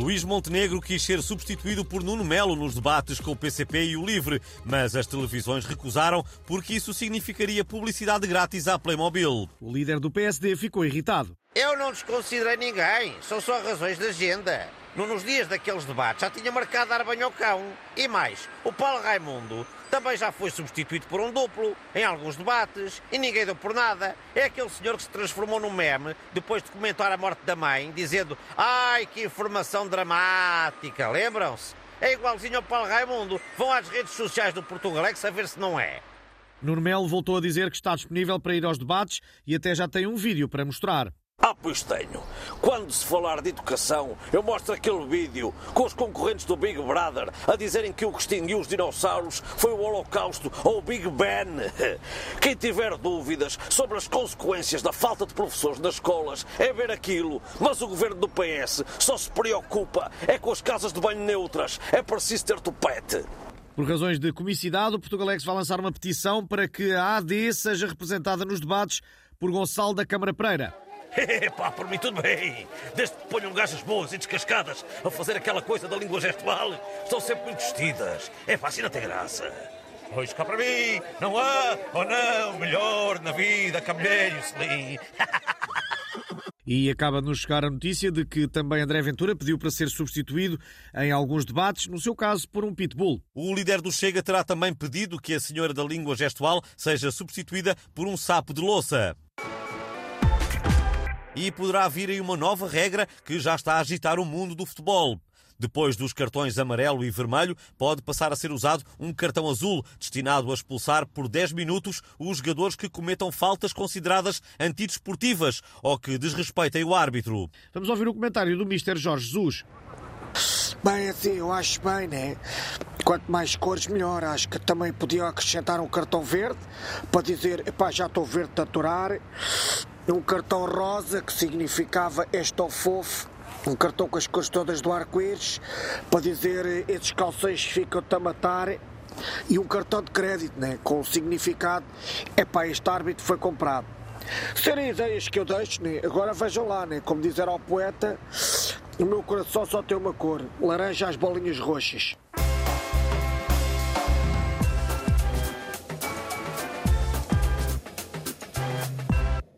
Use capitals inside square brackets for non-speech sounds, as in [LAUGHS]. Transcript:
Luís Montenegro quis ser substituído por Nuno Melo nos debates com o PCP e o Livre, mas as televisões recusaram porque isso significaria publicidade grátis à Playmobil. O líder do PSD ficou irritado. Eu não desconsiderei ninguém, são só razões de agenda. Nos dias daqueles debates já tinha marcado dar banho ao cão. E mais, o Paulo Raimundo também já foi substituído por um duplo em alguns debates e ninguém deu por nada. É aquele senhor que se transformou num meme depois de comentar a morte da mãe, dizendo: Ai, que informação dramática! Lembram-se? É igualzinho ao Paulo Raimundo. Vão às redes sociais do Portugalex a ver se não é. Nuno Melo voltou a dizer que está disponível para ir aos debates e até já tem um vídeo para mostrar. Ah, pois tenho. Quando se falar de educação, eu mostro aquele vídeo com os concorrentes do Big Brother a dizerem que o que extinguiu os dinossauros foi o Holocausto ou o Big Ben. [LAUGHS] Quem tiver dúvidas sobre as consequências da falta de professores nas escolas é ver aquilo. Mas o governo do PS só se preocupa é com as casas de banho neutras. É preciso ter topete. Por razões de comicidade, o Portugalex vai lançar uma petição para que a AD seja representada nos debates por Gonçalo da Câmara Pereira. [LAUGHS] Epá, por mim tudo bem. Desde que ponham gajas boas e descascadas a fazer aquela coisa da língua gestual, estão sempre muito vestidas. É não tem graça. Pois cá para mim, não há ou não melhor na vida que a mulher e o selim. [LAUGHS] E acaba de nos chegar a notícia de que também André Ventura pediu para ser substituído em alguns debates, no seu caso por um pitbull. O líder do Chega terá também pedido que a senhora da língua gestual seja substituída por um sapo de louça. E poderá vir aí uma nova regra que já está a agitar o mundo do futebol. Depois dos cartões amarelo e vermelho, pode passar a ser usado um cartão azul, destinado a expulsar por 10 minutos os jogadores que cometam faltas consideradas antidesportivas ou que desrespeitem o árbitro. Vamos ouvir o comentário do Mr. Jorge Jesus. Bem, assim, eu acho bem, né? Quanto mais cores, melhor. Acho que também podiam acrescentar um cartão verde para dizer, epá, já estou verde de aturar. Um cartão rosa que significava estou fofo. Um cartão com as cores todas do arco-íris para dizer esses calções ficam-te a matar. E um cartão de crédito, né? Com o significado, epá, este árbitro foi comprado. Serem ideias que eu deixo, né? Agora vejam lá, né? Como dizer ao poeta, o meu coração só tem uma cor: laranja às bolinhas roxas.